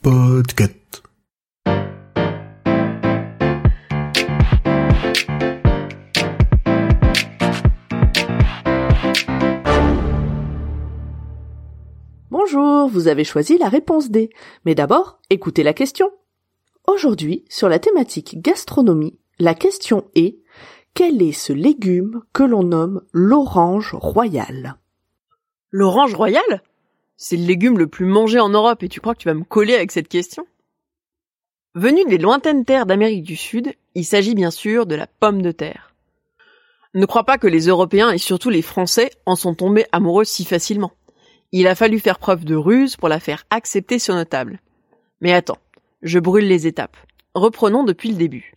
Podcast. Bonjour, vous avez choisi la réponse D. Mais d'abord, écoutez la question. Aujourd'hui, sur la thématique gastronomie, la question est quel est ce légume que l'on nomme l'orange royale L'orange royale C'est le légume le plus mangé en Europe et tu crois que tu vas me coller avec cette question? Venu des lointaines terres d'Amérique du Sud, il s'agit bien sûr de la pomme de terre. Ne crois pas que les Européens et surtout les Français en sont tombés amoureux si facilement. Il a fallu faire preuve de ruse pour la faire accepter sur nos tables. Mais attends, je brûle les étapes. Reprenons depuis le début.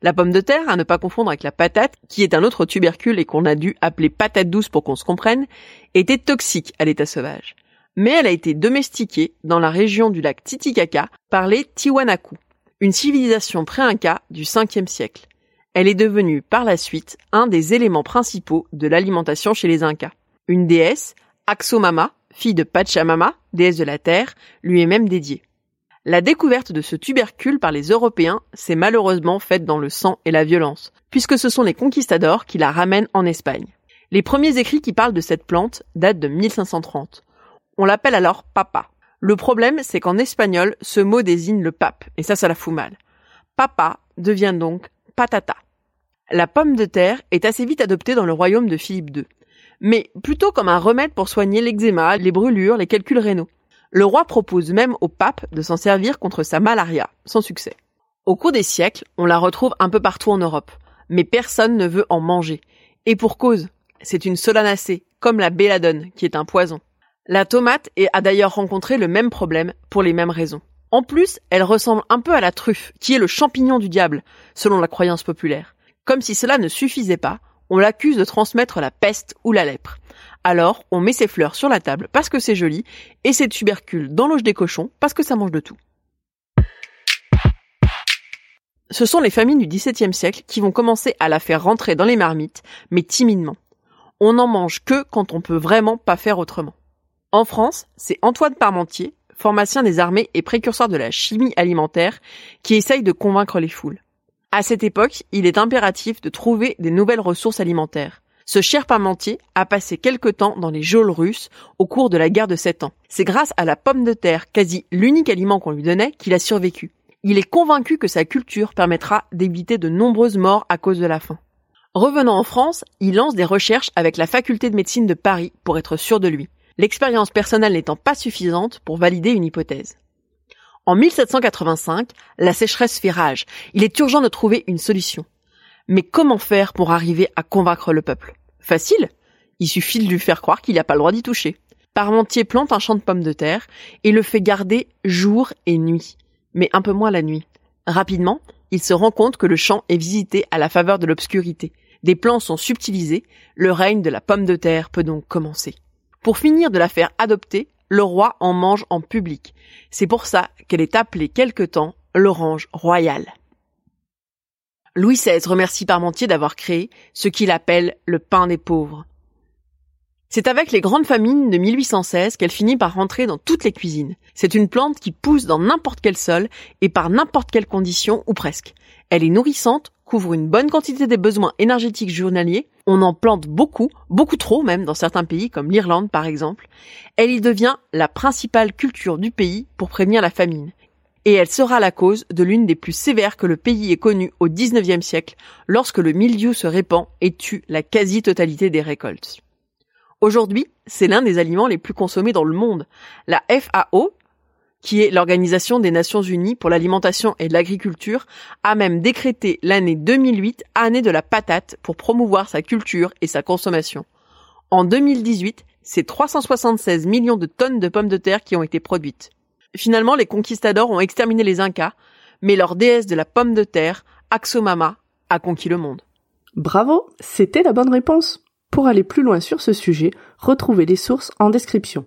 La pomme de terre, à ne pas confondre avec la patate, qui est un autre tubercule et qu'on a dû appeler patate douce pour qu'on se comprenne, était toxique à l'état sauvage. Mais elle a été domestiquée dans la région du lac Titicaca par les Tiwanaku, une civilisation pré-inca du 5e siècle. Elle est devenue par la suite un des éléments principaux de l'alimentation chez les Incas. Une déesse, Axomama, fille de Pachamama, déesse de la terre, lui est même dédiée. La découverte de ce tubercule par les Européens s'est malheureusement faite dans le sang et la violence, puisque ce sont les conquistadors qui la ramènent en Espagne. Les premiers écrits qui parlent de cette plante datent de 1530. On l'appelle alors papa. Le problème, c'est qu'en espagnol, ce mot désigne le pape, et ça, ça la fout mal. Papa devient donc patata. La pomme de terre est assez vite adoptée dans le royaume de Philippe II, mais plutôt comme un remède pour soigner l'eczéma, les brûlures, les calculs rénaux. Le roi propose même au pape de s'en servir contre sa malaria, sans succès. Au cours des siècles, on la retrouve un peu partout en Europe, mais personne ne veut en manger. Et pour cause, c'est une solanacée, comme la belladone, qui est un poison. La tomate a d'ailleurs rencontré le même problème pour les mêmes raisons. En plus, elle ressemble un peu à la truffe, qui est le champignon du diable, selon la croyance populaire. Comme si cela ne suffisait pas, on l'accuse de transmettre la peste ou la lèpre. Alors, on met ses fleurs sur la table parce que c'est joli, et ses tubercules dans l'auge des cochons parce que ça mange de tout. Ce sont les familles du XVIIe siècle qui vont commencer à la faire rentrer dans les marmites, mais timidement. On n'en mange que quand on peut vraiment pas faire autrement. En France, c'est Antoine Parmentier, pharmacien des armées et précurseur de la chimie alimentaire, qui essaye de convaincre les foules. À cette époque, il est impératif de trouver des nouvelles ressources alimentaires. Ce cher parmentier a passé quelque temps dans les geôles russes au cours de la guerre de Sept Ans. C'est grâce à la pomme de terre, quasi l'unique aliment qu'on lui donnait, qu'il a survécu. Il est convaincu que sa culture permettra d'éviter de nombreuses morts à cause de la faim. Revenant en France, il lance des recherches avec la faculté de médecine de Paris pour être sûr de lui. L'expérience personnelle n'étant pas suffisante pour valider une hypothèse. En 1785, la sécheresse fait rage. Il est urgent de trouver une solution. Mais comment faire pour arriver à convaincre le peuple? Facile. Il suffit de lui faire croire qu'il n'a pas le droit d'y toucher. Parmentier plante un champ de pommes de terre et le fait garder jour et nuit, mais un peu moins la nuit. Rapidement, il se rend compte que le champ est visité à la faveur de l'obscurité. Des plans sont subtilisés, le règne de la pomme de terre peut donc commencer. Pour finir de la faire adopter, le roi en mange en public. C'est pour ça qu'elle est appelée quelque temps l'orange royale. Louis XVI remercie Parmentier d'avoir créé ce qu'il appelle le pain des pauvres. C'est avec les grandes famines de 1816 qu'elle finit par rentrer dans toutes les cuisines. C'est une plante qui pousse dans n'importe quel sol et par n'importe quelle condition ou presque. Elle est nourrissante, couvre une bonne quantité des besoins énergétiques journaliers. On en plante beaucoup, beaucoup trop même dans certains pays comme l'Irlande par exemple. Elle y devient la principale culture du pays pour prévenir la famine et elle sera la cause de l'une des plus sévères que le pays ait connues au XIXe siècle, lorsque le mildiou se répand et tue la quasi-totalité des récoltes. Aujourd'hui, c'est l'un des aliments les plus consommés dans le monde. La FAO, qui est l'Organisation des Nations Unies pour l'alimentation et l'agriculture, a même décrété l'année 2008 année de la patate pour promouvoir sa culture et sa consommation. En 2018, c'est 376 millions de tonnes de pommes de terre qui ont été produites. Finalement, les conquistadors ont exterminé les Incas, mais leur déesse de la pomme de terre, Axomama, a conquis le monde. Bravo, c'était la bonne réponse. Pour aller plus loin sur ce sujet, retrouvez les sources en description.